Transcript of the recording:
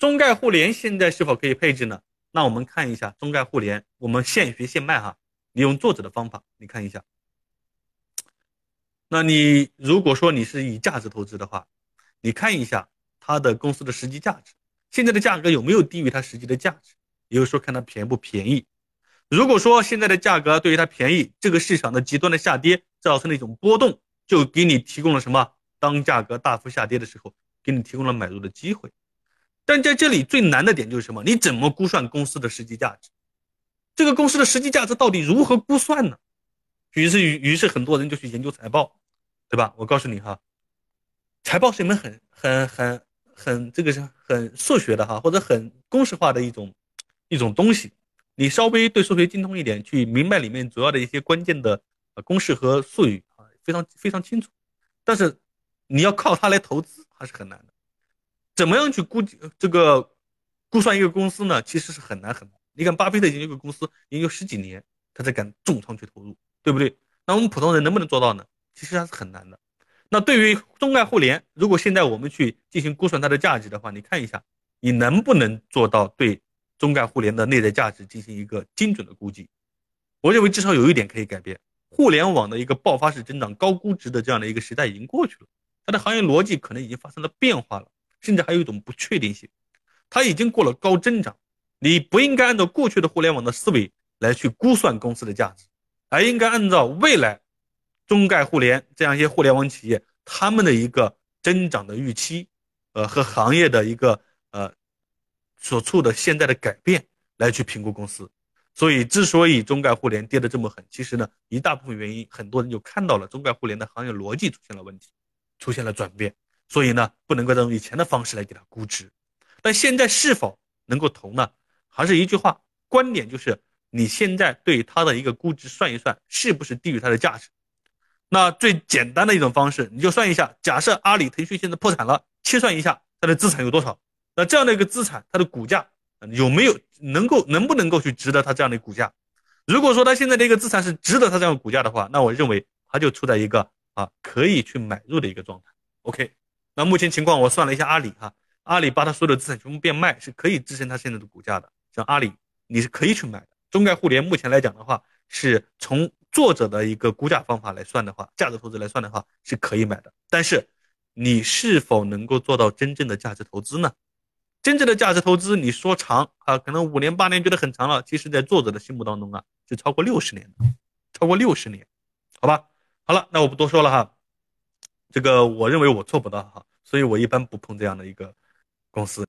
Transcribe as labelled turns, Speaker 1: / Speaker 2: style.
Speaker 1: 中概互联现在是否可以配置呢？那我们看一下中概互联，我们现学现卖哈，利用作者的方法，你看一下。那你如果说你是以价值投资的话，你看一下它的公司的实际价值，现在的价格有没有低于它实际的价值？也就是说，看它便不便宜。如果说现在的价格对于它便宜，这个市场的极端的下跌造成的一种波动，就给你提供了什么？当价格大幅下跌的时候，给你提供了买入的机会。但在这里最难的点就是什么？你怎么估算公司的实际价值？这个公司的实际价值到底如何估算呢？于是于于是很多人就去研究财报，对吧？我告诉你哈，财报是一门很很很很这个是很数学的哈，或者很公式化的一种一种东西。你稍微对数学精通一点，去明白里面主要的一些关键的公式和术语啊，非常非常清楚。但是你要靠它来投资还是很难的。怎么样去估计这个估算一个公司呢？其实是很难很难。你看巴菲特研究一个公司，研究十几年，他才敢重仓去投入，对不对？那我们普通人能不能做到呢？其实还是很难的。那对于中概互联，如果现在我们去进行估算它的价值的话，你看一下，你能不能做到对中概互联的内在价值进行一个精准的估计？我认为至少有一点可以改变：互联网的一个爆发式增长、高估值的这样的一个时代已经过去了，它的行业逻辑可能已经发生了变化了。甚至还有一种不确定性，它已经过了高增长，你不应该按照过去的互联网的思维来去估算公司的价值，而应该按照未来中概互联这样一些互联网企业他们的一个增长的预期，呃和行业的一个呃所处的现在的改变来去评估公司。所以，之所以中概互联跌得这么狠，其实呢一大部分原因，很多人就看到了中概互联的行业逻辑出现了问题，出现了转变。所以呢，不能够再用以前的方式来给它估值，但现在是否能够投呢？还是一句话，观点就是你现在对它的一个估值算一算，是不是低于它的价值？那最简单的一种方式，你就算一下，假设阿里、腾讯现在破产了，切算一下它的资产有多少？那这样的一个资产，它的股价有没有能够能不能够去值得它这样的股价？如果说它现在的一个资产是值得它这样股价的话，那我认为它就处在一个啊可以去买入的一个状态。OK。那目前情况，我算了一下阿里哈，阿里把它所有的资产全部变卖，是可以支撑它现在的股价的。像阿里，你是可以去买的。中概互联目前来讲的话，是从作者的一个估价方法来算的话，价值投资来算的话，是可以买的。但是，你是否能够做到真正的价值投资呢？真正的价值投资，你说长啊，可能五年八年觉得很长了，其实在作者的心目当中啊，是超过六十年的，超过六十年，好吧？好了，那我不多说了哈，这个我认为我做不到哈。所以我一般不碰这样的一个公司。